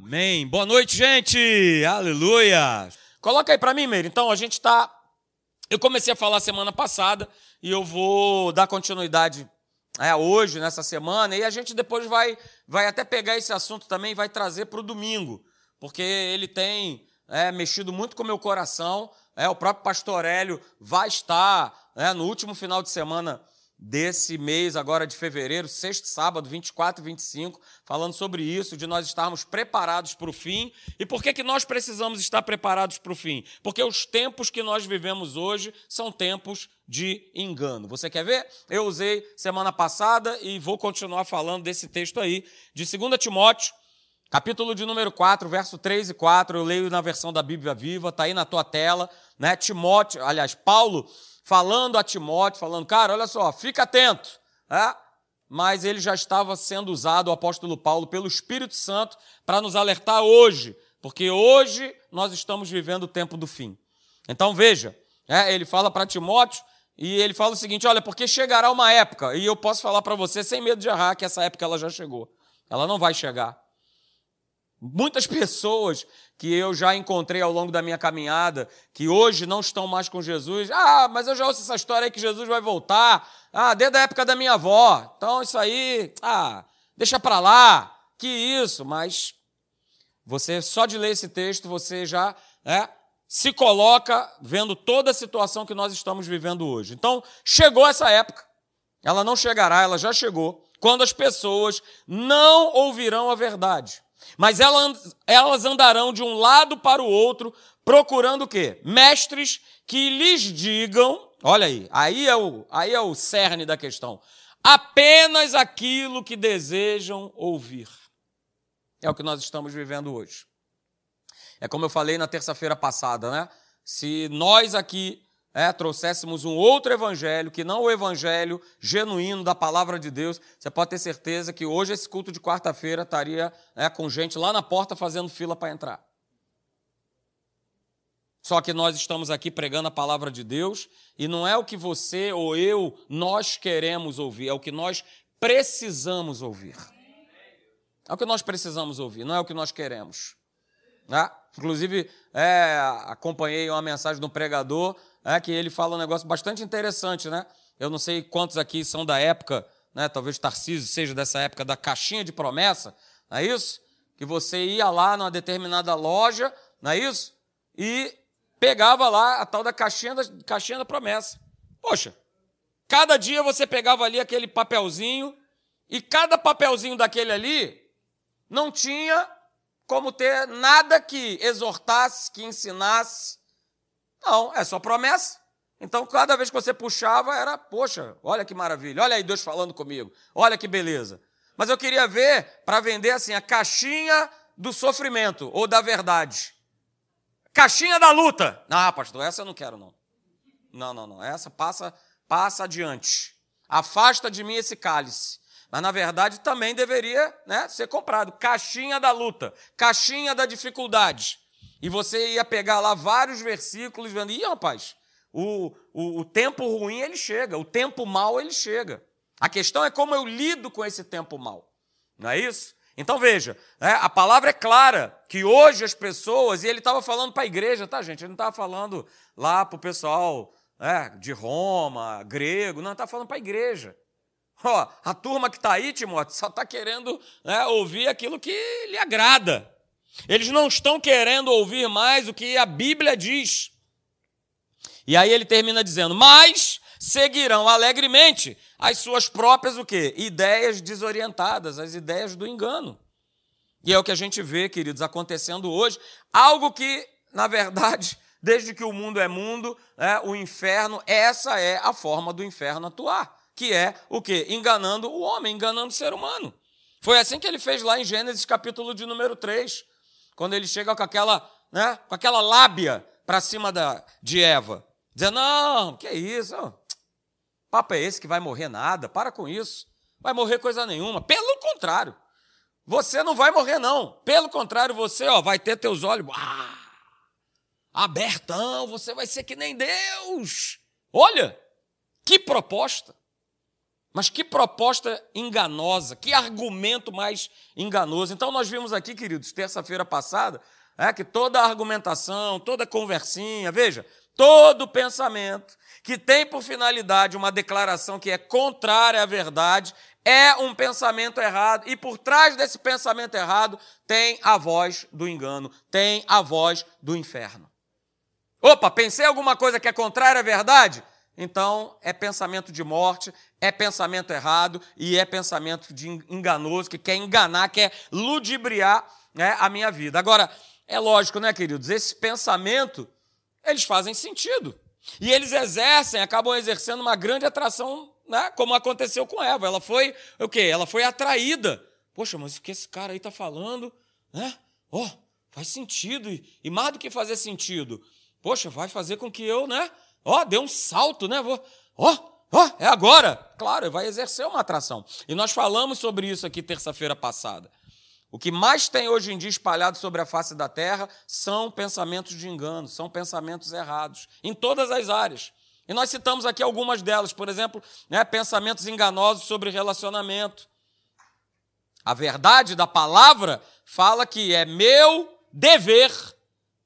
Amém. Boa noite, gente. Aleluia. Coloca aí para mim, Meire. Então, a gente está. Eu comecei a falar semana passada e eu vou dar continuidade é, hoje, nessa semana, e a gente depois vai, vai até pegar esse assunto também e vai trazer para o domingo, porque ele tem é, mexido muito com o meu coração. É, o próprio pastor Hélio vai estar é, no último final de semana desse mês agora de fevereiro, sexto sábado, 24 e 25, falando sobre isso, de nós estarmos preparados para o fim. E por que, que nós precisamos estar preparados para o fim? Porque os tempos que nós vivemos hoje são tempos de engano. Você quer ver? Eu usei semana passada e vou continuar falando desse texto aí, de 2 Timóteo, capítulo de número 4, verso 3 e 4. Eu leio na versão da Bíblia Viva, está aí na tua tela, né? Timóteo, aliás, Paulo falando a Timóteo, falando, cara, olha só, fica atento. É? Mas ele já estava sendo usado, o apóstolo Paulo, pelo Espírito Santo para nos alertar hoje, porque hoje nós estamos vivendo o tempo do fim. Então veja, é, ele fala para Timóteo e ele fala o seguinte: olha, porque chegará uma época, e eu posso falar para você sem medo de errar que essa época ela já chegou. Ela não vai chegar. Muitas pessoas que eu já encontrei ao longo da minha caminhada, que hoje não estão mais com Jesus, ah, mas eu já ouço essa história aí que Jesus vai voltar, ah, desde a época da minha avó, então isso aí, ah, deixa para lá, que isso, mas você, só de ler esse texto, você já é, se coloca vendo toda a situação que nós estamos vivendo hoje. Então, chegou essa época, ela não chegará, ela já chegou, quando as pessoas não ouvirão a verdade mas elas andarão de um lado para o outro, procurando o quê? Mestres que lhes digam, olha aí, aí é o, aí é o cerne da questão, apenas aquilo que desejam ouvir. É o que nós estamos vivendo hoje. É como eu falei na terça-feira passada, né? Se nós aqui é, trouxéssemos um outro evangelho, que não o evangelho genuíno da palavra de Deus, você pode ter certeza que hoje esse culto de quarta-feira estaria é, com gente lá na porta fazendo fila para entrar. Só que nós estamos aqui pregando a palavra de Deus e não é o que você ou eu, nós queremos ouvir, é o que nós precisamos ouvir. É o que nós precisamos ouvir, não é o que nós queremos. Né? Inclusive, é, acompanhei uma mensagem de um pregador é, que ele fala um negócio bastante interessante, né? Eu não sei quantos aqui são da época, né? Talvez Tarcísio seja dessa época da caixinha de promessa, não é isso? Que você ia lá numa determinada loja, não é isso? E pegava lá a tal da caixinha da, caixinha da promessa. Poxa, cada dia você pegava ali aquele papelzinho e cada papelzinho daquele ali não tinha como ter nada que exortasse, que ensinasse, não, é só promessa. Então, cada vez que você puxava, era, poxa, olha que maravilha, olha aí Deus falando comigo, olha que beleza. Mas eu queria ver para vender assim a caixinha do sofrimento ou da verdade. Caixinha da luta. Ah, pastor, essa eu não quero, não. Não, não, não. Essa passa, passa adiante. Afasta de mim esse cálice. Mas, na verdade, também deveria né, ser comprado. Caixinha da luta, caixinha da dificuldade. E você ia pegar lá vários versículos vendo, ih, rapaz, o, o, o tempo ruim ele chega, o tempo mal ele chega. A questão é como eu lido com esse tempo mal. Não é isso? Então veja, né, a palavra é clara que hoje as pessoas, e ele estava falando para a igreja, tá, gente? Ele não estava falando lá para o pessoal né, de Roma, grego, não, está falando para a igreja. Ó, a turma que está aí, Timóteo, só está querendo né, ouvir aquilo que lhe agrada. Eles não estão querendo ouvir mais o que a Bíblia diz. E aí ele termina dizendo: "Mas seguirão alegremente as suas próprias o quê? Ideias desorientadas, as ideias do engano". E é o que a gente vê, queridos, acontecendo hoje, algo que, na verdade, desde que o mundo é mundo, né, o inferno, essa é a forma do inferno atuar, que é o quê? Enganando o homem, enganando o ser humano. Foi assim que ele fez lá em Gênesis capítulo de número 3. Quando ele chega com aquela, né, com aquela lábia para cima da, de Eva, dizendo: Não, que isso? Papo é esse que vai morrer nada? Para com isso. Vai morrer coisa nenhuma. Pelo contrário, você não vai morrer, não. Pelo contrário, você ó, vai ter teus olhos ah, abertão, você vai ser que nem Deus. Olha, que proposta. Mas que proposta enganosa, que argumento mais enganoso. Então, nós vimos aqui, queridos, terça-feira passada, é, que toda argumentação, toda conversinha, veja, todo pensamento que tem por finalidade uma declaração que é contrária à verdade é um pensamento errado, e por trás desse pensamento errado tem a voz do engano, tem a voz do inferno. Opa, pensei alguma coisa que é contrária à verdade? Então é pensamento de morte, é pensamento errado e é pensamento de enganoso, que quer enganar, quer ludibriar né, a minha vida. Agora, é lógico, né, queridos? Esse pensamento, eles fazem sentido. E eles exercem, acabam exercendo uma grande atração, né, como aconteceu com Eva. Ela foi o quê? Ela foi atraída. Poxa, mas o que esse cara aí está falando, né? Oh, faz sentido. E mais do que fazer sentido, poxa, vai fazer com que eu, né? Ó, dê um salto, né? Vou, ó, ó, é agora. Claro, vai exercer uma atração. E nós falamos sobre isso aqui terça-feira passada. O que mais tem hoje em dia espalhado sobre a face da terra são pensamentos de engano, são pensamentos errados, em todas as áreas. E nós citamos aqui algumas delas, por exemplo, né, pensamentos enganosos sobre relacionamento. A verdade da palavra fala que é meu dever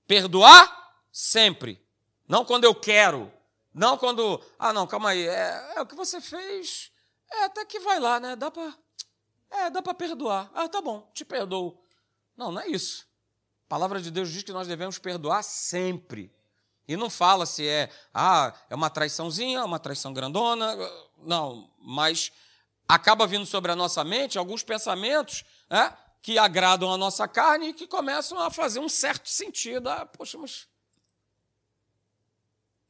perdoar sempre, não quando eu quero, não quando, ah, não, calma aí, é, é o que você fez, é até que vai lá, né? Dá para é, dá para perdoar. Ah, tá bom, te perdoo. Não, não é isso. A palavra de Deus diz que nós devemos perdoar sempre. E não fala se é, ah, é uma traiçãozinha, uma traição grandona. Não, mas acaba vindo sobre a nossa mente alguns pensamentos né, que agradam a nossa carne e que começam a fazer um certo sentido. Ah, poxa, mas.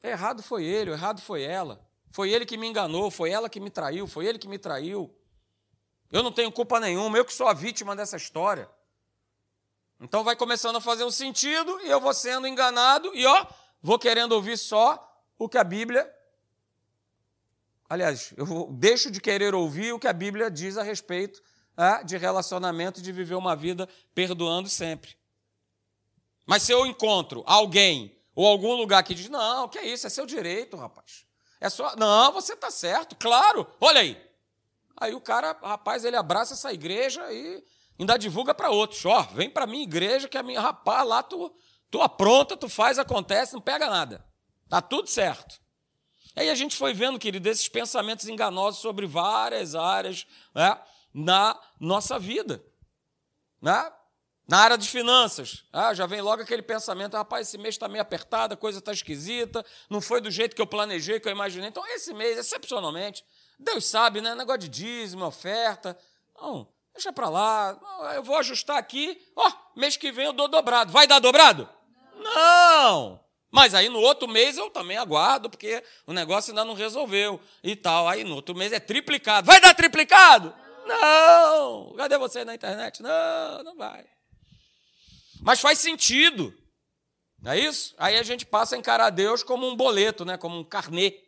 Errado foi ele, errado foi ela. Foi ele que me enganou, foi ela que me traiu, foi ele que me traiu. Eu não tenho culpa nenhuma, eu que sou a vítima dessa história. Então vai começando a fazer um sentido e eu vou sendo enganado e ó, vou querendo ouvir só o que a Bíblia. Aliás, eu deixo de querer ouvir o que a Bíblia diz a respeito é, de relacionamento de viver uma vida perdoando sempre. Mas se eu encontro alguém ou algum lugar que diz, não, que é isso, é seu direito, rapaz. É só. Não, você está certo, claro. Olha aí, Aí o cara, rapaz, ele abraça essa igreja e ainda divulga para outros. Ó, oh, vem para minha igreja que a minha, rapaz, lá tu, tu apronta, tu faz, acontece, não pega nada. Tá tudo certo. Aí a gente foi vendo, querido, esses pensamentos enganosos sobre várias áreas né, na nossa vida. Né? Na área de finanças, ah, já vem logo aquele pensamento: rapaz, esse mês está meio apertado, a coisa está esquisita, não foi do jeito que eu planejei, que eu imaginei. Então, esse mês, excepcionalmente, Deus sabe, né? Negócio de dízimo, oferta. Não, deixa para lá. Eu vou ajustar aqui. Ó, oh, mês que vem eu dou dobrado. Vai dar dobrado? Não. não. Mas aí no outro mês eu também aguardo, porque o negócio ainda não resolveu e tal. Aí no outro mês é triplicado. Vai dar triplicado? Não. Cadê você na internet? Não, não vai. Mas faz sentido. Não é isso? Aí a gente passa a encarar Deus como um boleto, né? como um carnê.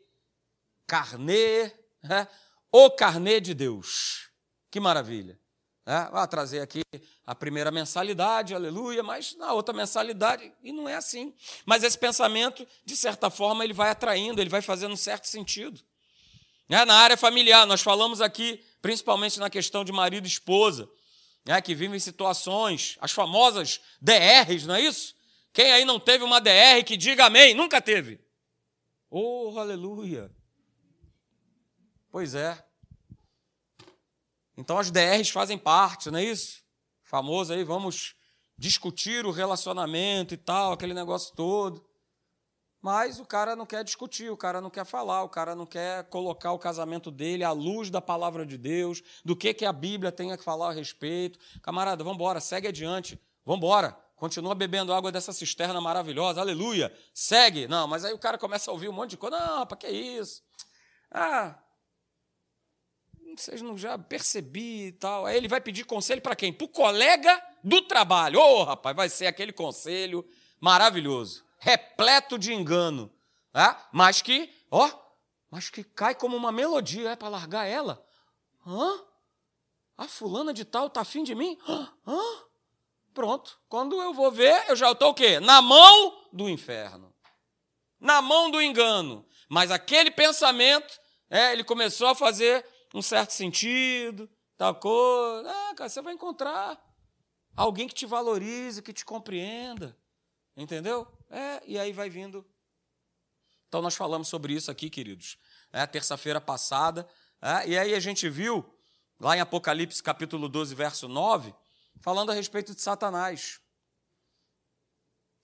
Carnê é? O carnê de Deus. Que maravilha. É? Vai trazer aqui a primeira mensalidade, aleluia, mas na outra mensalidade, e não é assim. Mas esse pensamento, de certa forma, ele vai atraindo, ele vai fazendo um certo sentido. É, na área familiar, nós falamos aqui, principalmente na questão de marido e esposa, é, que vivem situações, as famosas DRs, não é isso? Quem aí não teve uma DR que diga amém? Nunca teve. Oh, aleluia. Pois é. Então as DRs fazem parte, não é isso? Famoso aí, vamos discutir o relacionamento e tal, aquele negócio todo. Mas o cara não quer discutir, o cara não quer falar, o cara não quer colocar o casamento dele à luz da palavra de Deus, do que, que a Bíblia tem a falar a respeito. Camarada, vamos embora, segue adiante, vamos embora. Continua bebendo água dessa cisterna maravilhosa, aleluia. Segue. Não, mas aí o cara começa a ouvir um monte de coisa. Não, para que isso? Ah, vocês não já percebi e tal. Aí ele vai pedir conselho para quem? Para o colega do trabalho. Ô, oh, rapaz, vai ser aquele conselho maravilhoso, repleto de engano, tá? mas que, ó, mas que cai como uma melodia, é para largar ela. Hã? A fulana de tal tá afim de mim? Hã? Pronto. Quando eu vou ver, eu já estou o quê? Na mão do inferno. Na mão do engano. Mas aquele pensamento, é, ele começou a fazer um certo sentido, tal coisa. Ah, cara, você vai encontrar alguém que te valorize, que te compreenda. Entendeu? É, e aí vai vindo. Então, nós falamos sobre isso aqui, queridos, é, terça-feira passada. É, e aí a gente viu, lá em Apocalipse capítulo 12, verso 9, falando a respeito de Satanás.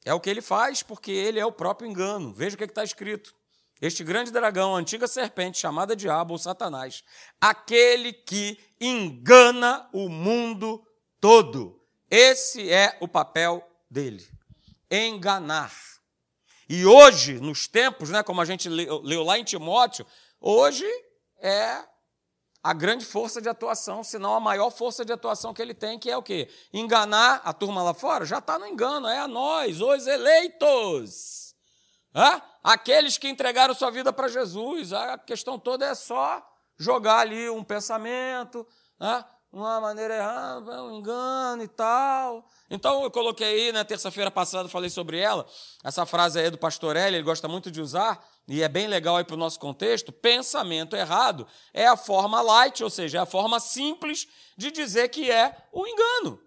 É o que ele faz, porque ele é o próprio engano. Veja o que está escrito. Este grande dragão, a antiga serpente, chamada Diabo ou Satanás, aquele que engana o mundo todo. Esse é o papel dele: enganar. E hoje, nos tempos, né, como a gente leu, lá em Timóteo, hoje é a grande força de atuação, se não a maior força de atuação que ele tem, que é o quê? Enganar a turma lá fora? Já está no engano, é a nós, os eleitos. Hã? Aqueles que entregaram sua vida para Jesus. A questão toda é só jogar ali um pensamento, hã? Uma maneira errada, um engano e tal. Então eu coloquei aí, na né, terça-feira passada, falei sobre ela. Essa frase aí é do pastor Eli, ele gosta muito de usar, e é bem legal aí para o nosso contexto. Pensamento errado é a forma light, ou seja, é a forma simples de dizer que é o engano.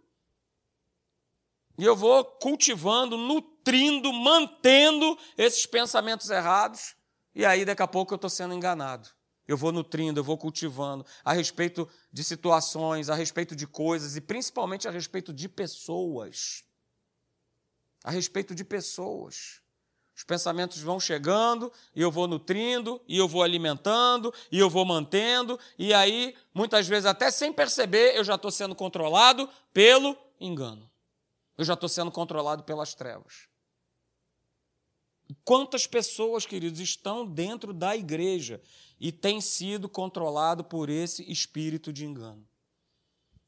E eu vou cultivando, nutrindo, mantendo esses pensamentos errados, e aí daqui a pouco eu estou sendo enganado. Eu vou nutrindo, eu vou cultivando a respeito de situações, a respeito de coisas e principalmente a respeito de pessoas. A respeito de pessoas. Os pensamentos vão chegando e eu vou nutrindo, e eu vou alimentando, e eu vou mantendo, e aí, muitas vezes, até sem perceber, eu já estou sendo controlado pelo engano. Eu já estou sendo controlado pelas trevas. Quantas pessoas, queridos, estão dentro da igreja e têm sido controlado por esse espírito de engano?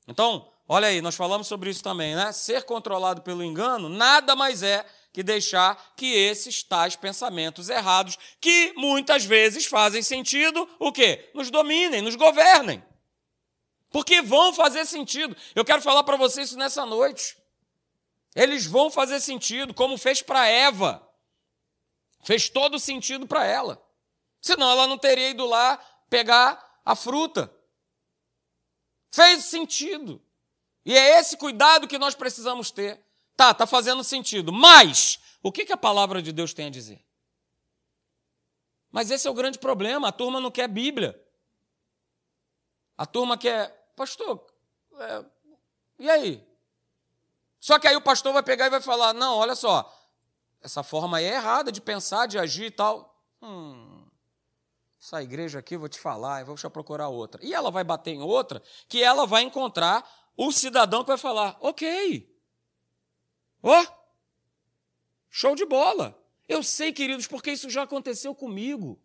Então, olha aí, nós falamos sobre isso também, né? Ser controlado pelo engano nada mais é que deixar que esses tais pensamentos errados, que muitas vezes fazem sentido, o quê? Nos dominem, nos governem. Porque vão fazer sentido. Eu quero falar para vocês isso nessa noite. Eles vão fazer sentido, como fez para Eva. Fez todo sentido para ela. Senão ela não teria ido lá pegar a fruta. Fez sentido. E é esse cuidado que nós precisamos ter. Tá, tá fazendo sentido. Mas o que, que a palavra de Deus tem a dizer? Mas esse é o grande problema. A turma não quer Bíblia. A turma quer, pastor, é, e aí? Só que aí o pastor vai pegar e vai falar: não, olha só, essa forma aí é errada de pensar, de agir e tal. Hum, essa igreja aqui, vou te falar, eu vou deixar procurar outra. E ela vai bater em outra, que ela vai encontrar o cidadão que vai falar: ok, ó, oh, show de bola. Eu sei, queridos, porque isso já aconteceu comigo.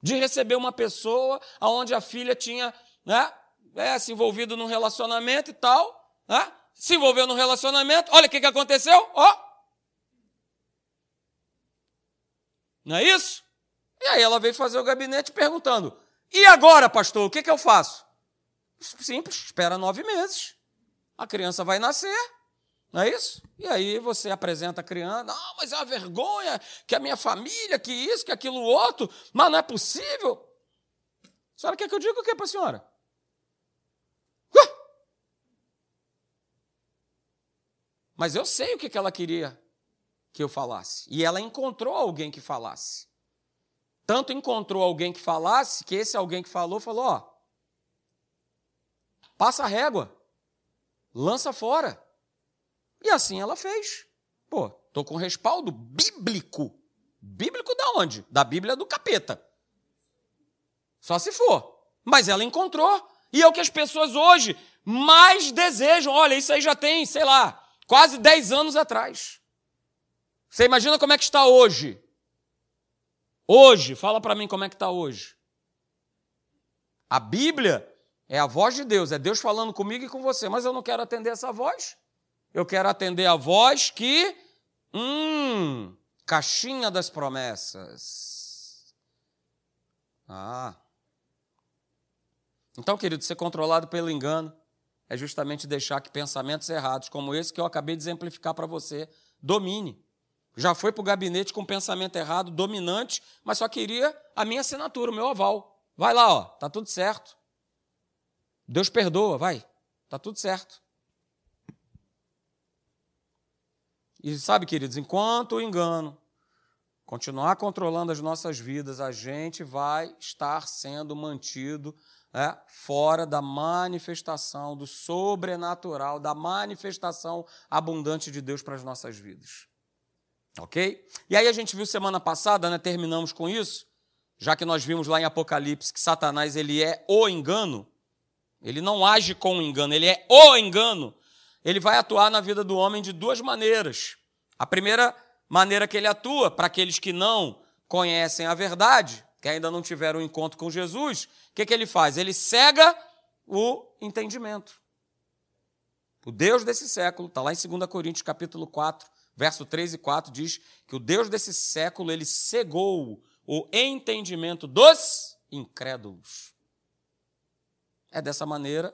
De receber uma pessoa onde a filha tinha né, é, se envolvido num relacionamento e tal, né, se envolveu num relacionamento, olha o que, que aconteceu, ó, Não é isso? E aí ela veio fazer o gabinete perguntando: e agora, pastor, o que, que eu faço? Simples, espera nove meses. A criança vai nascer. Não é isso? E aí você apresenta a criança, não, mas é uma vergonha que a minha família, que isso, que aquilo outro, mas não é possível. A senhora quer que eu diga o que para a senhora? Mas eu sei o que ela queria que eu falasse. E ela encontrou alguém que falasse. Tanto encontrou alguém que falasse, que esse alguém que falou falou: ó, passa a régua, lança fora. E assim ela fez. Pô, tô com respaldo bíblico. Bíblico da onde? Da Bíblia do capeta. Só se for. Mas ela encontrou. E é o que as pessoas hoje mais desejam. Olha, isso aí já tem, sei lá, quase 10 anos atrás. Você imagina como é que está hoje? Hoje, fala para mim como é que está hoje. A Bíblia é a voz de Deus, é Deus falando comigo e com você, mas eu não quero atender essa voz. Eu quero atender a voz que, hum, caixinha das promessas. Ah. Então, querido, ser controlado pelo engano é justamente deixar que pensamentos errados, como esse que eu acabei de exemplificar para você, domine. Já foi para o gabinete com pensamento errado, dominante, mas só queria a minha assinatura, o meu aval. Vai lá, ó, tá tudo certo. Deus perdoa, vai. Tá tudo certo. E sabe, queridos, enquanto o engano continuar controlando as nossas vidas, a gente vai estar sendo mantido é, fora da manifestação do sobrenatural, da manifestação abundante de Deus para as nossas vidas. Ok? E aí a gente viu semana passada, né, terminamos com isso, já que nós vimos lá em Apocalipse que Satanás ele é o engano, ele não age com o engano, ele é o engano. Ele vai atuar na vida do homem de duas maneiras. A primeira maneira que ele atua, para aqueles que não conhecem a verdade, que ainda não tiveram um encontro com Jesus, o que, que ele faz? Ele cega o entendimento. O Deus desse século, está lá em 2 Coríntios capítulo 4, verso 3 e 4, diz que o Deus desse século, ele cegou o entendimento dos incrédulos. É dessa maneira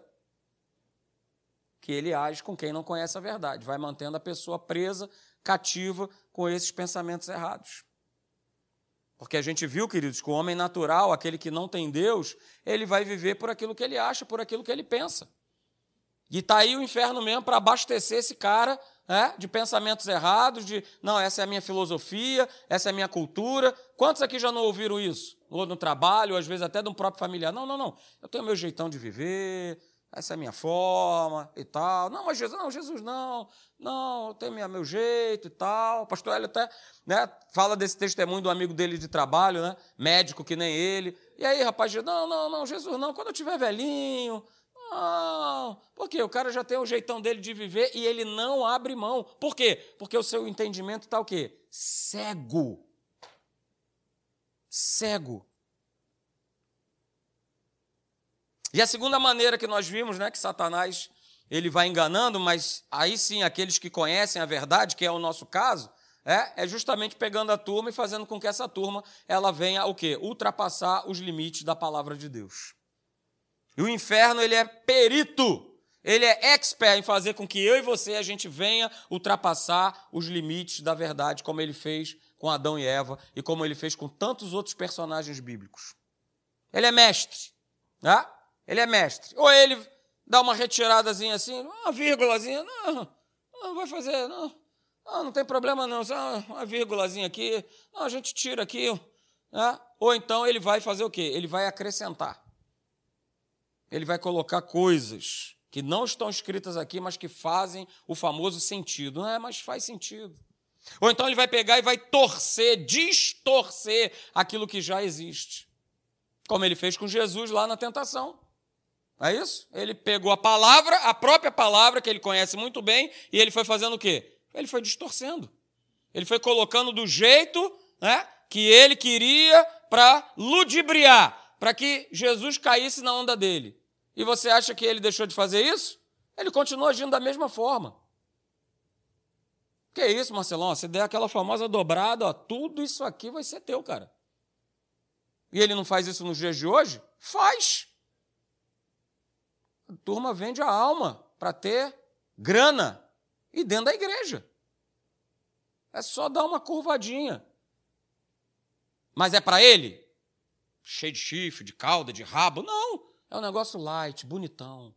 que ele age com quem não conhece a verdade, vai mantendo a pessoa presa, cativa com esses pensamentos errados. Porque a gente viu, queridos, que o homem natural, aquele que não tem Deus, ele vai viver por aquilo que ele acha, por aquilo que ele pensa. E está aí o inferno mesmo para abastecer esse cara né, de pensamentos errados, de não, essa é a minha filosofia, essa é a minha cultura. Quantos aqui já não ouviram isso? Ou no trabalho, ou às vezes até de um próprio familiar. Não, não, não. Eu tenho meu jeitão de viver, essa é a minha forma e tal. Não, mas Jesus, não, Jesus não, não, eu tenho minha, meu jeito e tal. O pastor Hélio até né, fala desse testemunho do amigo dele de trabalho, né, médico que nem ele. E aí, rapaz, não, não, não, Jesus não, quando eu tiver velhinho, não. Por quê? O cara já tem o jeitão dele de viver e ele não abre mão. Por quê? Porque o seu entendimento está o quê? Cego. Cego. E a segunda maneira que nós vimos, né, que Satanás ele vai enganando, mas aí sim aqueles que conhecem a verdade, que é o nosso caso, é, é justamente pegando a turma e fazendo com que essa turma ela venha o quê? Ultrapassar os limites da palavra de Deus. E o inferno ele é perito, ele é expert em fazer com que eu e você a gente venha ultrapassar os limites da verdade, como ele fez com Adão e Eva e como ele fez com tantos outros personagens bíblicos. Ele é mestre, né? Ele é mestre. Ou ele dá uma retiradazinha assim, uma vírgulazinha, não, não vai fazer, não, não, não tem problema não, só uma vírgulazinha aqui, não, a gente tira aqui. Né? Ou então ele vai fazer o quê? Ele vai acrescentar. Ele vai colocar coisas que não estão escritas aqui, mas que fazem o famoso sentido. Não é, mas faz sentido. Ou então ele vai pegar e vai torcer, distorcer aquilo que já existe. Como ele fez com Jesus lá na tentação. É isso? Ele pegou a palavra, a própria palavra, que ele conhece muito bem, e ele foi fazendo o quê? Ele foi distorcendo. Ele foi colocando do jeito né, que ele queria para ludibriar, para que Jesus caísse na onda dele. E você acha que ele deixou de fazer isso? Ele continua agindo da mesma forma. Que isso, Marcelão? Se der aquela famosa dobrada, ó, tudo isso aqui vai ser teu, cara. E ele não faz isso nos dias de hoje? Faz. A turma vende a alma para ter grana e dentro da igreja. É só dar uma curvadinha. Mas é para ele? Cheio de chifre, de cauda, de rabo? Não. É um negócio light, bonitão,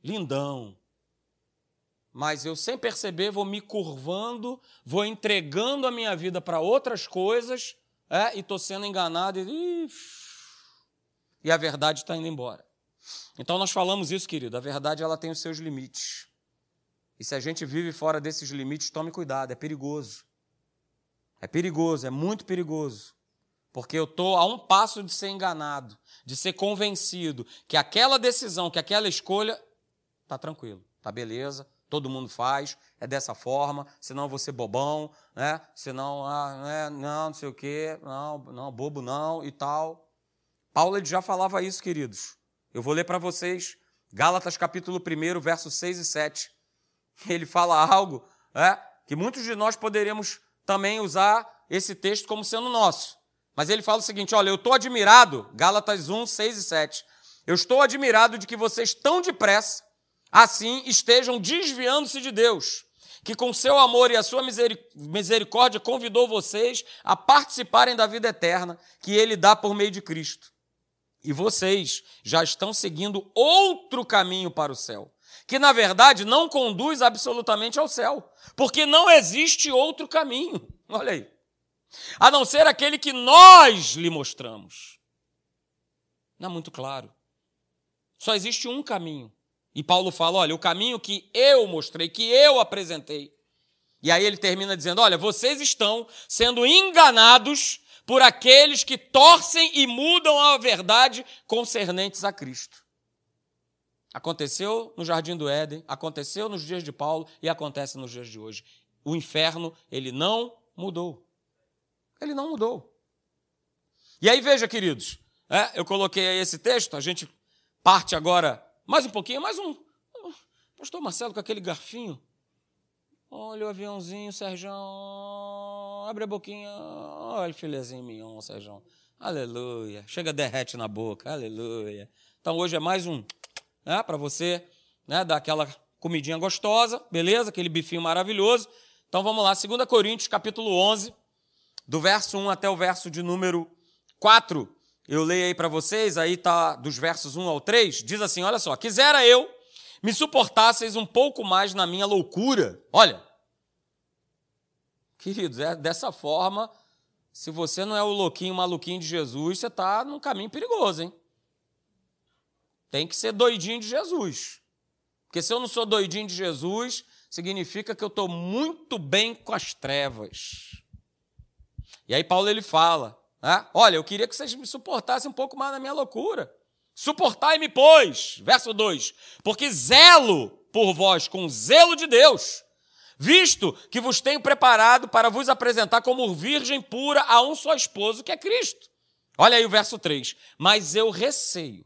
lindão. Mas eu, sem perceber, vou me curvando, vou entregando a minha vida para outras coisas, é, e estou sendo enganado, e, e a verdade está indo embora. Então nós falamos isso, querido. A verdade ela tem os seus limites. E se a gente vive fora desses limites, tome cuidado, é perigoso. É perigoso, é muito perigoso. Porque eu estou a um passo de ser enganado, de ser convencido que aquela decisão, que aquela escolha, está tranquilo, está beleza, todo mundo faz, é dessa forma, senão ser bobão, né? senão, ah, né? não, não sei o quê, não, não, bobo não e tal. Paulo já falava isso, queridos. Eu vou ler para vocês Gálatas capítulo 1, versos 6 e 7. Ele fala algo é, que muitos de nós poderíamos também usar esse texto como sendo nosso. Mas ele fala o seguinte: olha, eu estou admirado, Gálatas 1, 6 e 7. Eu estou admirado de que vocês tão depressa, assim, estejam desviando-se de Deus, que com seu amor e a sua misericórdia convidou vocês a participarem da vida eterna que ele dá por meio de Cristo. E vocês já estão seguindo outro caminho para o céu, que na verdade não conduz absolutamente ao céu, porque não existe outro caminho. Olha aí. A não ser aquele que nós lhe mostramos. Não é muito claro. Só existe um caminho. E Paulo fala: olha, o caminho que eu mostrei, que eu apresentei. E aí ele termina dizendo: olha, vocês estão sendo enganados por aqueles que torcem e mudam a verdade concernentes a Cristo. Aconteceu no jardim do Éden, aconteceu nos dias de Paulo e acontece nos dias de hoje. O inferno, ele não mudou. Ele não mudou. E aí veja, queridos, é, eu coloquei aí esse texto, a gente parte agora mais um pouquinho, mais um. Pastor Marcelo com aquele garfinho. Olha o aviãozinho, Sérgio. Abre a boquinha. Olha o filezinho mignon, Sérgio. Aleluia. Chega, derrete na boca. Aleluia. Então hoje é mais um, né, para você, né, dar aquela comidinha gostosa, beleza? Aquele bifinho maravilhoso. Então vamos lá, 2 Coríntios, capítulo 11, do verso 1 até o verso de número 4. Eu leio aí para vocês, aí tá dos versos 1 ao 3, diz assim: olha só, quisera eu me suportasseis um pouco mais na minha loucura. Olha, queridos, é dessa forma, se você não é o louquinho, maluquinho de Jesus, você está num caminho perigoso, hein? Tem que ser doidinho de Jesus. Porque se eu não sou doidinho de Jesus, significa que eu estou muito bem com as trevas. E aí Paulo ele fala, né? olha, eu queria que vocês me suportassem um pouco mais na minha loucura. Suportai-me, pois, verso 2, porque zelo por vós com zelo de Deus, visto que vos tenho preparado para vos apresentar como virgem pura a um só esposo, que é Cristo. Olha aí o verso 3. Mas eu receio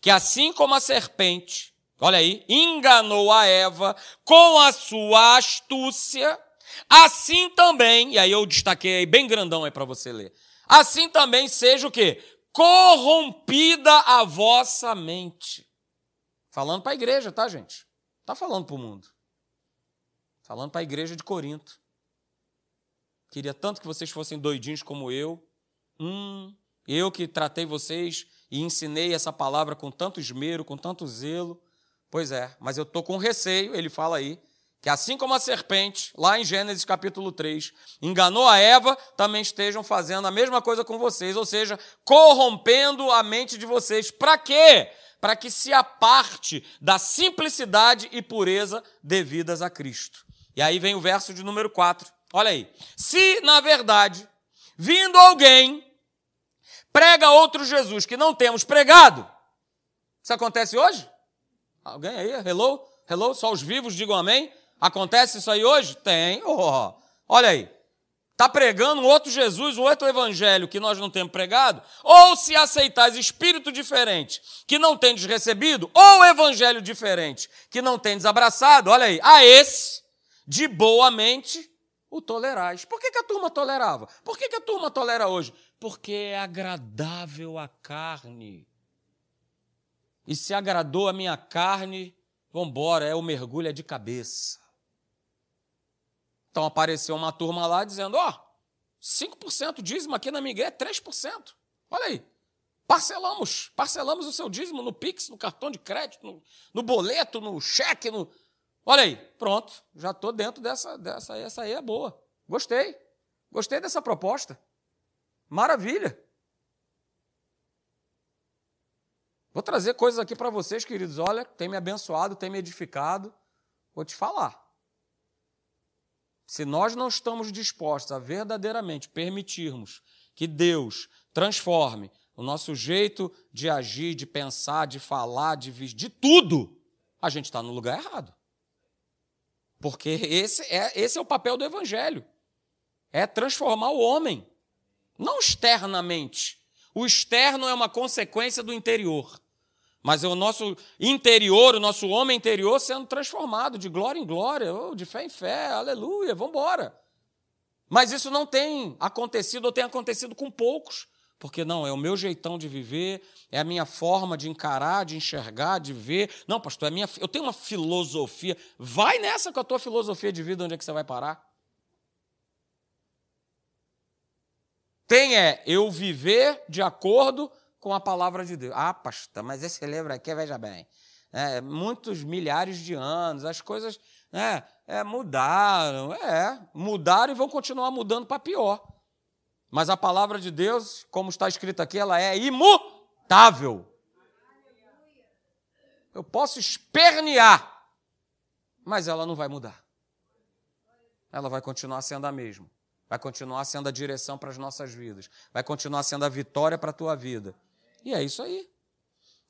que assim como a serpente, olha aí, enganou a Eva com a sua astúcia, assim também, e aí eu destaquei aí bem grandão aí para você ler. Assim também seja o quê? corrompida a vossa mente. Falando para a igreja, tá, gente? Está falando para o mundo. Falando para a igreja de Corinto. Queria tanto que vocês fossem doidinhos como eu. Hum, eu que tratei vocês e ensinei essa palavra com tanto esmero, com tanto zelo. Pois é, mas eu estou com receio, ele fala aí, que assim como a serpente, lá em Gênesis capítulo 3, enganou a Eva, também estejam fazendo a mesma coisa com vocês, ou seja, corrompendo a mente de vocês. Para quê? Para que se aparte da simplicidade e pureza devidas a Cristo. E aí vem o verso de número 4. Olha aí. Se, na verdade, vindo alguém, prega outro Jesus que não temos pregado, isso acontece hoje? Alguém aí? Hello? Hello? Só os vivos digam amém. Acontece isso aí hoje? Tem. Oh, olha aí. Está pregando um outro Jesus, um outro evangelho que nós não temos pregado? Ou se aceitais espírito diferente que não tendes recebido, ou evangelho diferente que não tendes abraçado, olha aí, a esse, de boa mente, o tolerais. Por que, que a turma tolerava? Por que, que a turma tolera hoje? Porque é agradável a carne. E se agradou a minha carne, vambora, é o mergulho é de cabeça. Então apareceu uma turma lá dizendo: ó, oh, 5% dízimo aqui na igreja é 3%. Olha aí. Parcelamos, parcelamos o seu dízimo no Pix, no cartão de crédito, no, no boleto, no cheque, no. Olha aí, pronto, já estou dentro dessa, dessa, essa aí é boa. Gostei, gostei dessa proposta. Maravilha. Vou trazer coisas aqui para vocês, queridos. Olha, tem me abençoado, tem me edificado. Vou te falar. Se nós não estamos dispostos a verdadeiramente permitirmos que Deus transforme o nosso jeito de agir, de pensar, de falar, de de tudo, a gente está no lugar errado. Porque esse é, esse é o papel do Evangelho. É transformar o homem. Não externamente. O externo é uma consequência do interior. Mas é o nosso interior, o nosso homem interior sendo transformado de glória em glória, oh, de fé em fé, aleluia, vamos embora. Mas isso não tem acontecido ou tem acontecido com poucos, porque não, é o meu jeitão de viver, é a minha forma de encarar, de enxergar, de ver. Não, pastor, é minha, eu tenho uma filosofia. Vai nessa com a tua filosofia de vida, onde é que você vai parar? Tem é eu viver de acordo com a palavra de Deus. Ah, pastor, mas esse livro aqui, veja bem, é, muitos milhares de anos, as coisas né, é, mudaram, é, mudaram e vão continuar mudando para pior. Mas a palavra de Deus, como está escrito aqui, ela é imutável. Eu posso espernear, mas ela não vai mudar. Ela vai continuar sendo a mesma. Vai continuar sendo a direção para as nossas vidas. Vai continuar sendo a vitória para a tua vida. E é isso aí.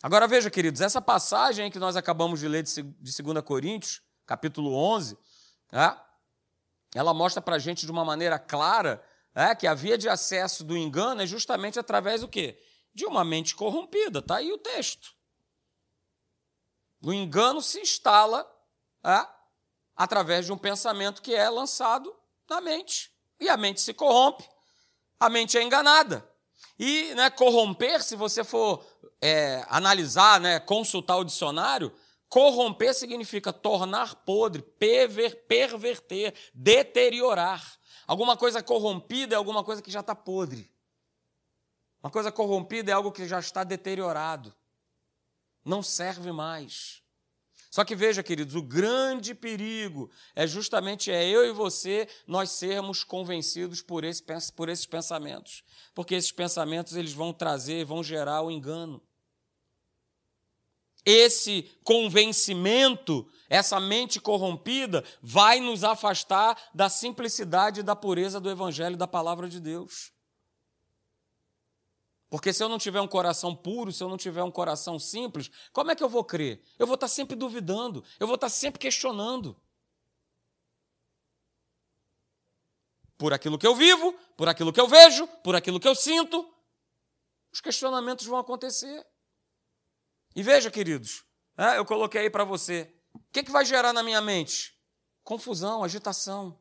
Agora veja, queridos, essa passagem que nós acabamos de ler de 2 Coríntios, capítulo 11, né, ela mostra para a gente de uma maneira clara é, que a via de acesso do engano é justamente através do quê? De uma mente corrompida. Está aí o texto. O engano se instala é, através de um pensamento que é lançado na mente. E a mente se corrompe, a mente é enganada. E né, corromper, se você for é, analisar, né, consultar o dicionário, corromper significa tornar podre, perver, perverter, deteriorar. Alguma coisa corrompida é alguma coisa que já está podre. Uma coisa corrompida é algo que já está deteriorado. Não serve mais. Só que veja, queridos, o grande perigo é justamente é eu e você nós sermos convencidos por, esse, por esses pensamentos, porque esses pensamentos eles vão trazer, vão gerar o engano. Esse convencimento, essa mente corrompida, vai nos afastar da simplicidade e da pureza do Evangelho e da palavra de Deus. Porque se eu não tiver um coração puro, se eu não tiver um coração simples, como é que eu vou crer? Eu vou estar sempre duvidando, eu vou estar sempre questionando. Por aquilo que eu vivo, por aquilo que eu vejo, por aquilo que eu sinto, os questionamentos vão acontecer. E veja, queridos, é, eu coloquei aí para você: o que, que vai gerar na minha mente? Confusão, agitação.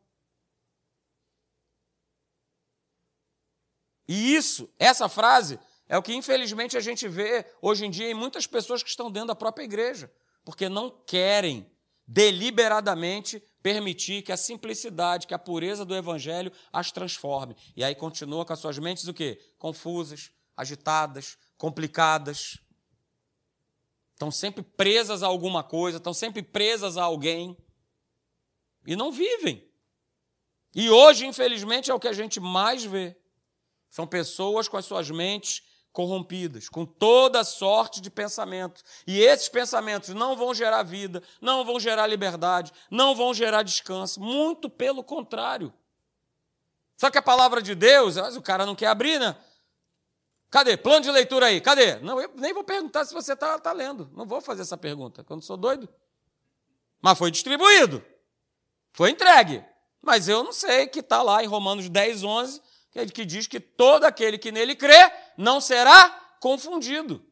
E isso, essa frase, é o que infelizmente a gente vê hoje em dia em muitas pessoas que estão dentro da própria igreja, porque não querem deliberadamente permitir que a simplicidade, que a pureza do evangelho as transforme. E aí continua com as suas mentes o quê? Confusas, agitadas, complicadas. Estão sempre presas a alguma coisa, estão sempre presas a alguém e não vivem. E hoje, infelizmente, é o que a gente mais vê. São pessoas com as suas mentes corrompidas, com toda sorte de pensamento. E esses pensamentos não vão gerar vida, não vão gerar liberdade, não vão gerar descanso. Muito pelo contrário. Só que a palavra de Deus, mas o cara não quer abrir, né? Cadê? Plano de leitura aí, cadê? Não, eu nem vou perguntar se você está tá lendo. Não vou fazer essa pergunta, quando sou doido. Mas foi distribuído. Foi entregue. Mas eu não sei que está lá em Romanos 10, 11, que diz que todo aquele que nele crê não será confundido.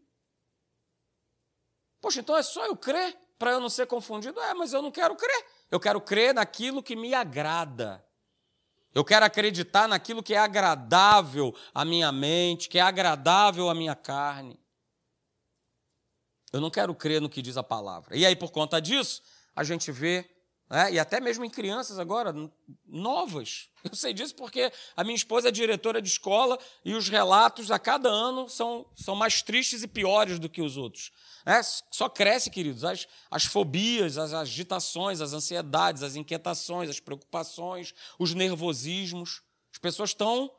Poxa, então é só eu crer para eu não ser confundido? É, mas eu não quero crer. Eu quero crer naquilo que me agrada. Eu quero acreditar naquilo que é agradável à minha mente, que é agradável à minha carne. Eu não quero crer no que diz a palavra. E aí, por conta disso, a gente vê né? e até mesmo em crianças agora, novas. Eu sei disso porque a minha esposa é diretora de escola e os relatos a cada ano são, são mais tristes e piores do que os outros. É, só cresce, queridos, as, as fobias, as agitações, as ansiedades, as inquietações, as preocupações, os nervosismos. As pessoas estão,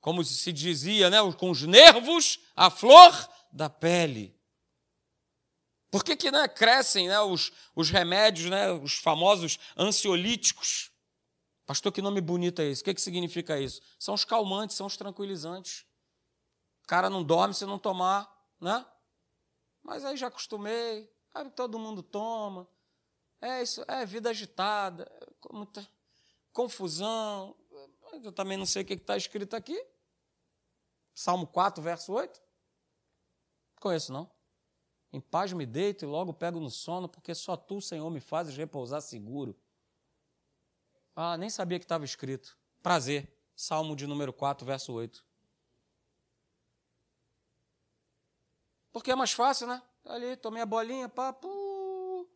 como se dizia, né, com os nervos à flor da pele. Por que, que né, crescem né, os, os remédios, né, os famosos ansiolíticos? Pastor, que nome bonito é esse? O que, que significa isso? São os calmantes, são os tranquilizantes. O cara não dorme se não tomar, né? Mas aí já acostumei, aí todo mundo toma. É isso, é vida agitada, muita confusão. Eu também não sei o que está escrito aqui. Salmo 4, verso 8. Conheço, não? Em paz me deito e logo pego no sono, porque só tu, Senhor, me fazes repousar seguro. Ah, nem sabia que estava escrito. Prazer. Salmo de número 4, verso 8. Porque é mais fácil, né? Tá ali, tomei a bolinha, papo.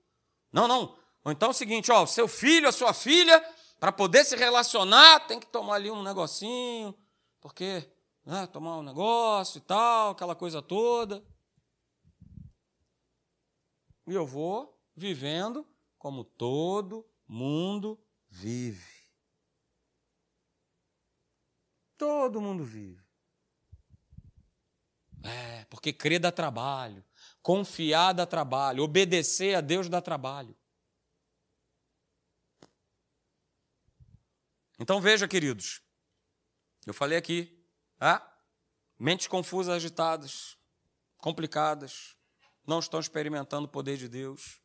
Não, não. Ou então é o seguinte, ó, seu filho, a sua filha, para poder se relacionar, tem que tomar ali um negocinho, porque né, tomar um negócio e tal, aquela coisa toda. E eu vou vivendo como todo mundo vive. Todo mundo vive. É, porque crer dá trabalho, confiar dá trabalho, obedecer a Deus dá trabalho. Então veja, queridos, eu falei aqui, ah, mentes confusas, agitadas, complicadas, não estão experimentando o poder de Deus.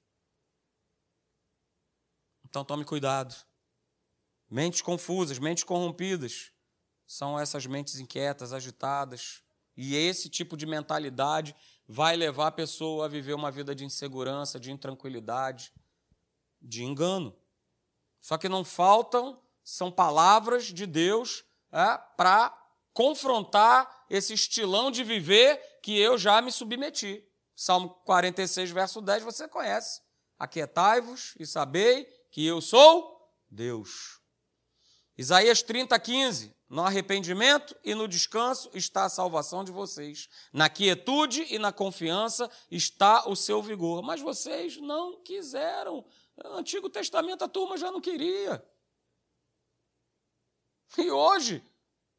Então tome cuidado. Mentes confusas, mentes corrompidas, são essas mentes inquietas, agitadas. E esse tipo de mentalidade vai levar a pessoa a viver uma vida de insegurança, de intranquilidade, de engano. Só que não faltam são palavras de Deus é, para confrontar esse estilão de viver que eu já me submeti. Salmo 46, verso 10, você conhece. Aquietai-vos e sabei que eu sou Deus. Isaías 30, 15. No arrependimento e no descanso está a salvação de vocês. Na quietude e na confiança está o seu vigor. Mas vocês não quiseram. No Antigo Testamento a turma já não queria. E hoje,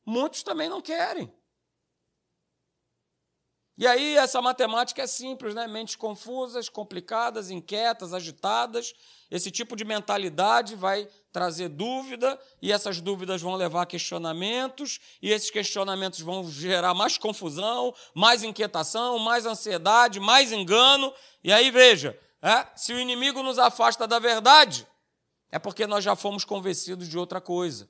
muitos também não querem. E aí, essa matemática é simples, né? Mentes confusas, complicadas, inquietas, agitadas. Esse tipo de mentalidade vai trazer dúvida, e essas dúvidas vão levar a questionamentos, e esses questionamentos vão gerar mais confusão, mais inquietação, mais ansiedade, mais engano. E aí, veja, é? se o inimigo nos afasta da verdade, é porque nós já fomos convencidos de outra coisa.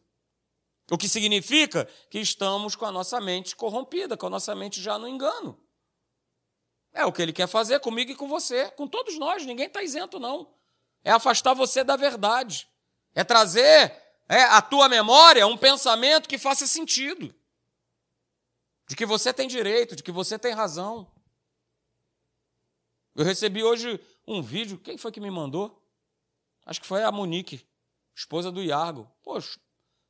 O que significa que estamos com a nossa mente corrompida, com a nossa mente já no engano. É o que ele quer fazer comigo e com você, com todos nós, ninguém está isento, não. É afastar você da verdade. É trazer é, à tua memória um pensamento que faça sentido. De que você tem direito, de que você tem razão. Eu recebi hoje um vídeo, quem foi que me mandou? Acho que foi a Monique, esposa do Iargo. Poxa,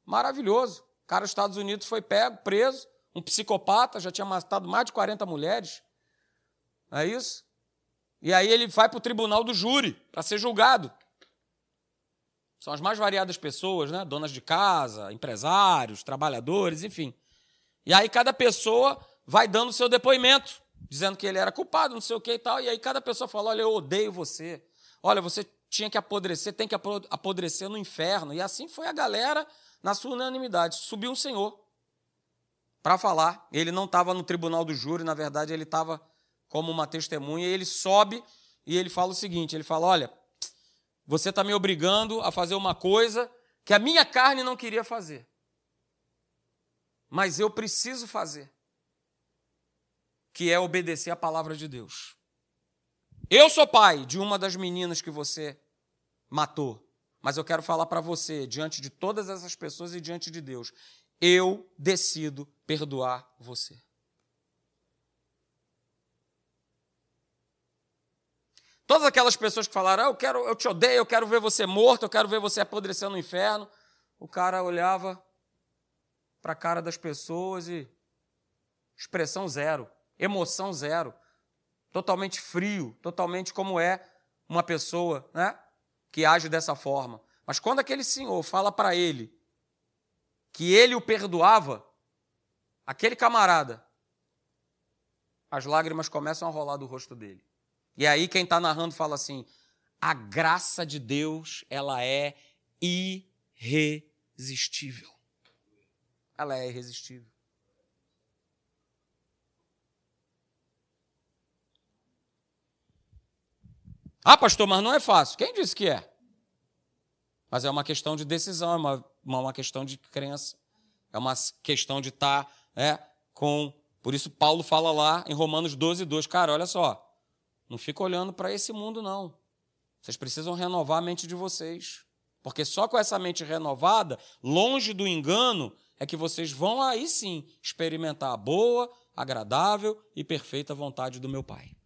Maravilhoso. O cara dos Estados Unidos foi pego, preso, um psicopata, já tinha matado mais de 40 mulheres. Não é isso? E aí ele vai para o tribunal do júri para ser julgado. São as mais variadas pessoas, né? Donas de casa, empresários, trabalhadores, enfim. E aí cada pessoa vai dando o seu depoimento, dizendo que ele era culpado, não sei o que e tal. E aí cada pessoa fala: olha, eu odeio você. Olha, você tinha que apodrecer, tem que apodrecer no inferno. E assim foi a galera na sua unanimidade. Subiu um senhor para falar. Ele não estava no tribunal do júri, na verdade, ele estava como uma testemunha. E ele sobe e ele fala o seguinte: ele fala, olha, você está me obrigando a fazer uma coisa que a minha carne não queria fazer, mas eu preciso fazer, que é obedecer a palavra de Deus. Eu sou pai de uma das meninas que você matou. Mas eu quero falar para você, diante de todas essas pessoas e diante de Deus, eu decido perdoar você. Todas aquelas pessoas que falaram, ah, eu, quero, eu te odeio, eu quero ver você morto, eu quero ver você apodrecer no inferno. O cara olhava para a cara das pessoas e expressão zero, emoção zero, totalmente frio, totalmente como é uma pessoa, né? que age dessa forma. Mas quando aquele senhor fala para ele que ele o perdoava, aquele camarada, as lágrimas começam a rolar do rosto dele. E aí quem está narrando fala assim: a graça de Deus, ela é irresistível. Ela é irresistível. Ah, pastor, mas não é fácil. Quem disse que é? Mas é uma questão de decisão, é uma, uma questão de crença, é uma questão de estar tá, é, com. Por isso, Paulo fala lá em Romanos 12, 2. Cara, olha só, não fica olhando para esse mundo, não. Vocês precisam renovar a mente de vocês. Porque só com essa mente renovada, longe do engano, é que vocês vão aí sim experimentar a boa, agradável e perfeita vontade do meu Pai.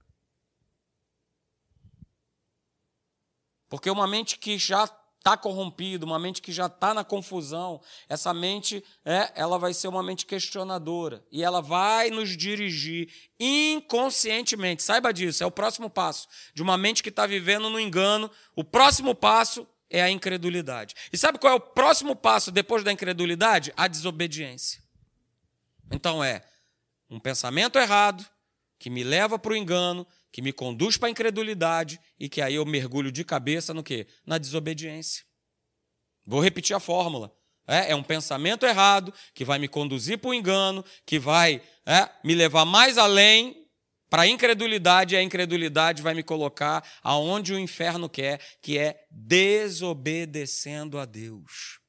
Porque uma mente que já está corrompida, uma mente que já está na confusão, essa mente é, ela vai ser uma mente questionadora e ela vai nos dirigir inconscientemente. Saiba disso, é o próximo passo de uma mente que está vivendo no engano. O próximo passo é a incredulidade. E sabe qual é o próximo passo depois da incredulidade? A desobediência. Então é um pensamento errado que me leva para o engano, que me conduz para a incredulidade e que aí eu mergulho de cabeça no quê? Na desobediência. Vou repetir a fórmula. É, é um pensamento errado que vai me conduzir para o engano, que vai é, me levar mais além para a incredulidade, e a incredulidade vai me colocar aonde o inferno quer, que é desobedecendo a Deus.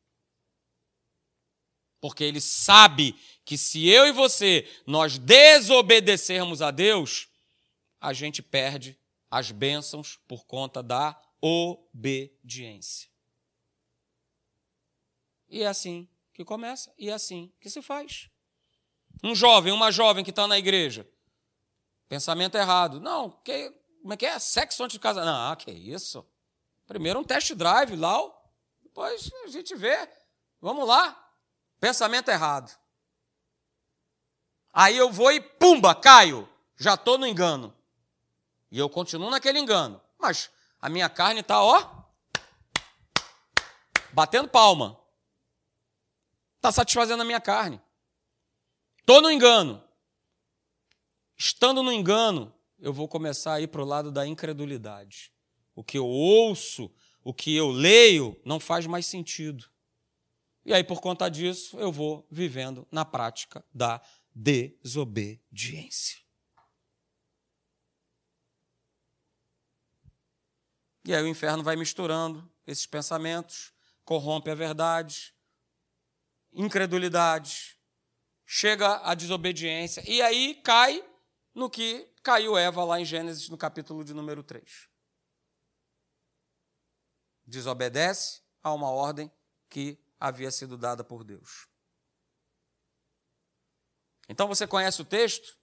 Porque ele sabe que se eu e você nós desobedecermos a Deus, a gente perde as bênçãos por conta da obediência. E é assim que começa, e é assim que se faz. Um jovem, uma jovem que está na igreja, pensamento errado. Não, que, como é que é? Sexo antes de casar. Não, que isso. Primeiro um test drive lá, depois a gente vê. Vamos lá. Pensamento errado. Aí eu vou e pumba, caio. Já estou no engano. E eu continuo naquele engano. Mas a minha carne está, ó, batendo palma. Está satisfazendo a minha carne. Estou no engano. Estando no engano, eu vou começar a ir para o lado da incredulidade. O que eu ouço, o que eu leio, não faz mais sentido. E aí, por conta disso, eu vou vivendo na prática da desobediência. E aí o inferno vai misturando esses pensamentos, corrompe a verdade, incredulidade, chega à desobediência, e aí cai no que caiu Eva lá em Gênesis, no capítulo de número 3. Desobedece a uma ordem que havia sido dada por Deus. Então você conhece o texto?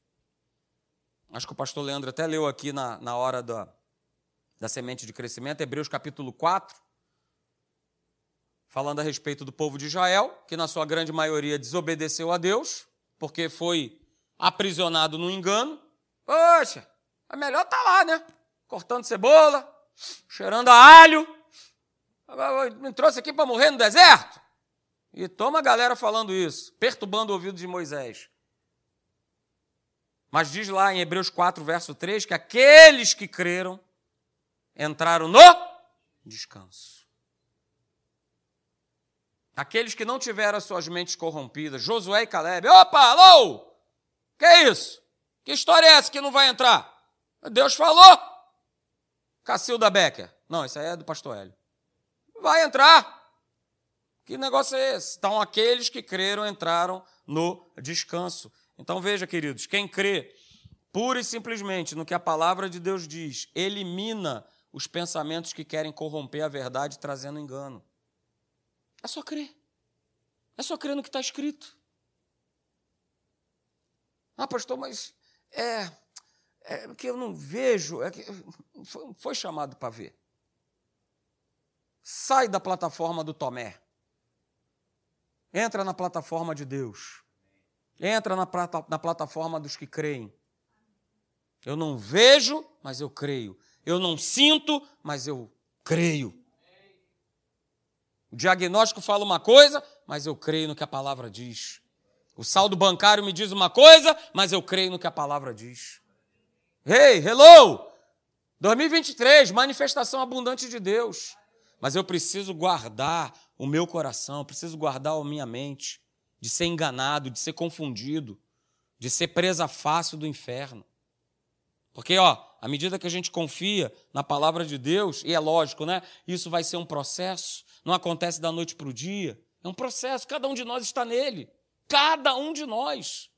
Acho que o pastor Leandro até leu aqui na, na hora da, da semente de crescimento, Hebreus capítulo 4, falando a respeito do povo de Israel, que na sua grande maioria desobedeceu a Deus, porque foi aprisionado no engano. Poxa, é melhor estar tá lá, né? Cortando cebola, cheirando a alho. Me trouxe aqui para morrer no deserto? E toma a galera falando isso, perturbando o ouvido de Moisés. Mas diz lá em Hebreus 4, verso 3, que aqueles que creram entraram no descanso. Aqueles que não tiveram as suas mentes corrompidas, Josué e Caleb, opa, alô! Que é isso? Que história é essa que não vai entrar? Deus falou! Cacilda Becker. Não, isso aí é do pastor Hélio. Vai entrar. Que negócio é esse? Então, aqueles que creram entraram no descanso. Então, veja, queridos, quem crê pura e simplesmente no que a palavra de Deus diz, elimina os pensamentos que querem corromper a verdade trazendo engano. É só crer. É só crer no que está escrito. Ah, pastor, mas é, é que eu não vejo. É que foi, foi chamado para ver. Sai da plataforma do Tomé. Entra na plataforma de Deus. Entra na, plata, na plataforma dos que creem. Eu não vejo, mas eu creio. Eu não sinto, mas eu creio. O diagnóstico fala uma coisa, mas eu creio no que a palavra diz. O saldo bancário me diz uma coisa, mas eu creio no que a palavra diz. Hey, hello! 2023, manifestação abundante de Deus. Mas eu preciso guardar o meu coração, preciso guardar a minha mente de ser enganado, de ser confundido, de ser presa fácil do inferno. Porque, ó, à medida que a gente confia na palavra de Deus, e é lógico, né? Isso vai ser um processo, não acontece da noite para o dia. É um processo, cada um de nós está nele. Cada um de nós.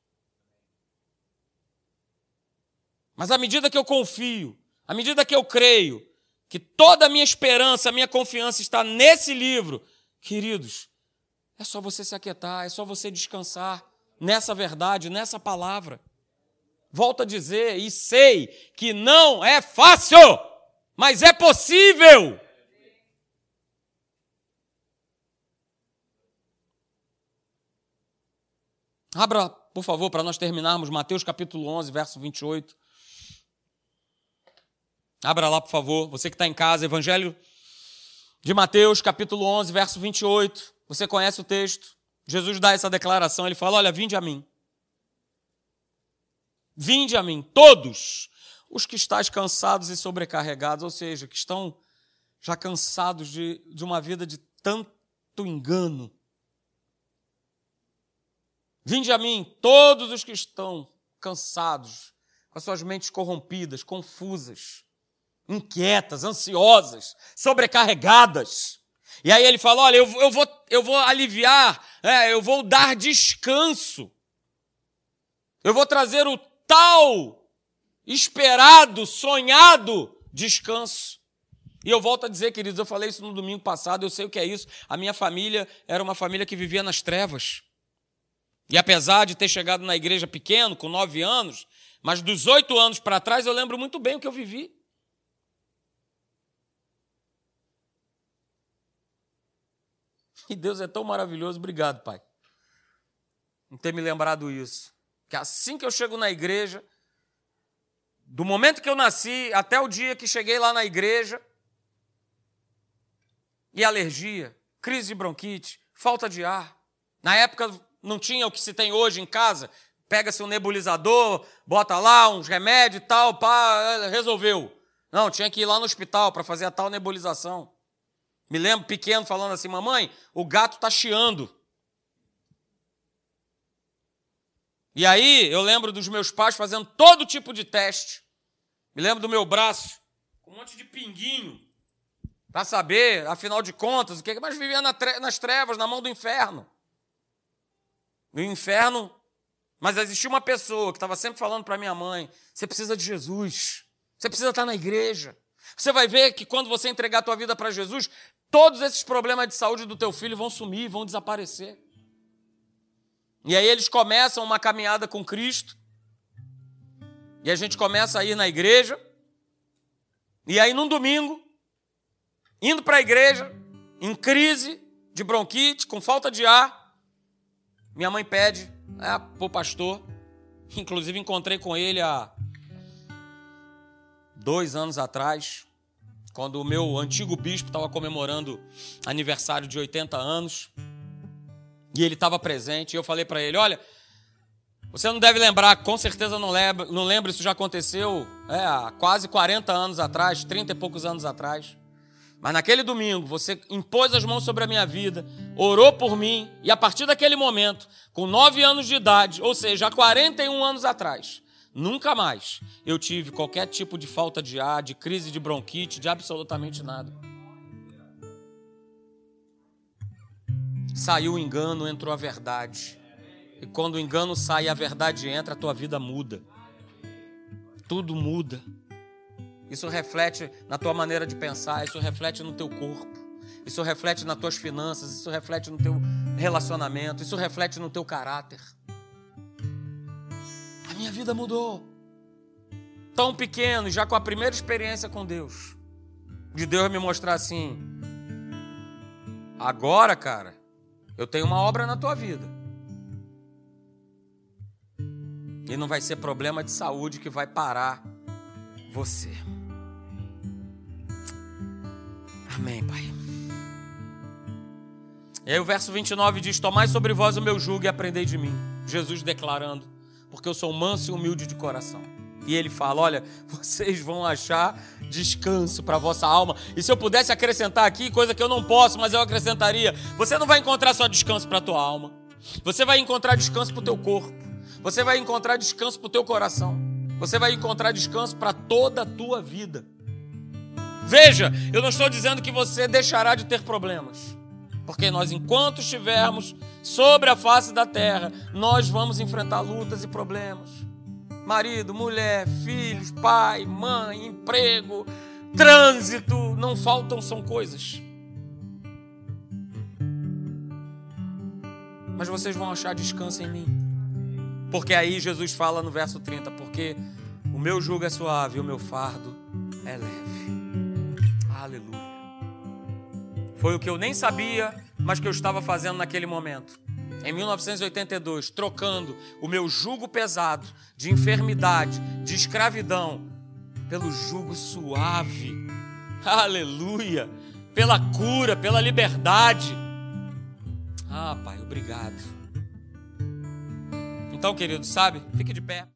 Mas à medida que eu confio, à medida que eu creio, que toda a minha esperança, a minha confiança está nesse livro, queridos, é só você se aquietar, é só você descansar nessa verdade, nessa palavra. Volto a dizer, e sei que não é fácil, mas é possível. Abra, por favor, para nós terminarmos Mateus capítulo 11, verso 28. Abra lá, por favor, você que está em casa, Evangelho de Mateus capítulo 11, verso 28. Você conhece o texto? Jesus dá essa declaração, ele fala: Olha, vinde a mim. Vinde a mim, todos os que estáis cansados e sobrecarregados, ou seja, que estão já cansados de, de uma vida de tanto engano. Vinde a mim, todos os que estão cansados, com as suas mentes corrompidas, confusas, inquietas, ansiosas, sobrecarregadas. E aí ele fala: Olha, eu, eu, vou, eu vou aliviar, é, eu vou dar descanso. Eu vou trazer o tal esperado, sonhado descanso. E eu volto a dizer, queridos, eu falei isso no domingo passado, eu sei o que é isso. A minha família era uma família que vivia nas trevas. E apesar de ter chegado na igreja pequeno, com nove anos, mas dos oito anos para trás eu lembro muito bem o que eu vivi. E Deus é tão maravilhoso, obrigado, Pai, em ter me lembrado isso. Que assim que eu chego na igreja, do momento que eu nasci até o dia que cheguei lá na igreja, e alergia, crise de bronquite, falta de ar. Na época não tinha o que se tem hoje em casa. Pega-se um nebulizador, bota lá uns remédios e tal, pá, resolveu. Não, tinha que ir lá no hospital para fazer a tal nebulização. Me lembro pequeno falando assim: mamãe, o gato está chiando. E aí eu lembro dos meus pais fazendo todo tipo de teste. Me lembro do meu braço, com um monte de pinguinho, para saber, afinal de contas, o que mais vivia nas trevas, na mão do inferno. No inferno, mas existia uma pessoa que estava sempre falando para minha mãe: você precisa de Jesus, você precisa estar na igreja. Você vai ver que quando você entregar a tua vida para Jesus, todos esses problemas de saúde do teu filho vão sumir, vão desaparecer. E aí eles começam uma caminhada com Cristo. E a gente começa a ir na igreja. E aí num domingo, indo para a igreja, em crise de bronquite, com falta de ar, minha mãe pede é, para o pastor. Inclusive encontrei com ele há dois anos atrás, quando o meu antigo bispo estava comemorando aniversário de 80 anos. E ele estava presente, e eu falei para ele: Olha, você não deve lembrar, com certeza não lembra, não lembra isso já aconteceu é, há quase 40 anos atrás, 30 e poucos anos atrás. Mas naquele domingo, você impôs as mãos sobre a minha vida, orou por mim, e a partir daquele momento, com 9 anos de idade, ou seja, há 41 anos atrás, nunca mais eu tive qualquer tipo de falta de ar, de crise de bronquite, de absolutamente nada. Saiu o engano, entrou a verdade. E quando o engano sai e a verdade entra, a tua vida muda. Tudo muda. Isso reflete na tua maneira de pensar, isso reflete no teu corpo, isso reflete nas tuas finanças, isso reflete no teu relacionamento, isso reflete no teu caráter. A minha vida mudou. Tão pequeno, já com a primeira experiência com Deus. De Deus me mostrar assim: agora, cara, eu tenho uma obra na tua vida. E não vai ser problema de saúde que vai parar você. Amém, Pai. E aí o verso 29 diz: Tomai sobre vós o meu jugo e aprendei de mim. Jesus declarando, porque eu sou manso e humilde de coração. E ele fala: Olha, vocês vão achar descanso para vossa alma. E se eu pudesse acrescentar aqui, coisa que eu não posso, mas eu acrescentaria: Você não vai encontrar só descanso para a tua alma. Você vai encontrar descanso para o teu corpo. Você vai encontrar descanso para o teu coração. Você vai encontrar descanso para toda a tua vida. Veja, eu não estou dizendo que você deixará de ter problemas. Porque nós, enquanto estivermos sobre a face da terra, nós vamos enfrentar lutas e problemas marido, mulher, filhos, pai, mãe, emprego, trânsito, não faltam são coisas. Mas vocês vão achar descanso em mim. Porque aí Jesus fala no verso 30, porque o meu jugo é suave, o meu fardo é leve. Aleluia. Foi o que eu nem sabia, mas que eu estava fazendo naquele momento. Em 1982, trocando o meu jugo pesado de enfermidade, de escravidão, pelo jugo suave. Aleluia! Pela cura, pela liberdade. Ah, Pai, obrigado. Então, querido, sabe? Fique de pé.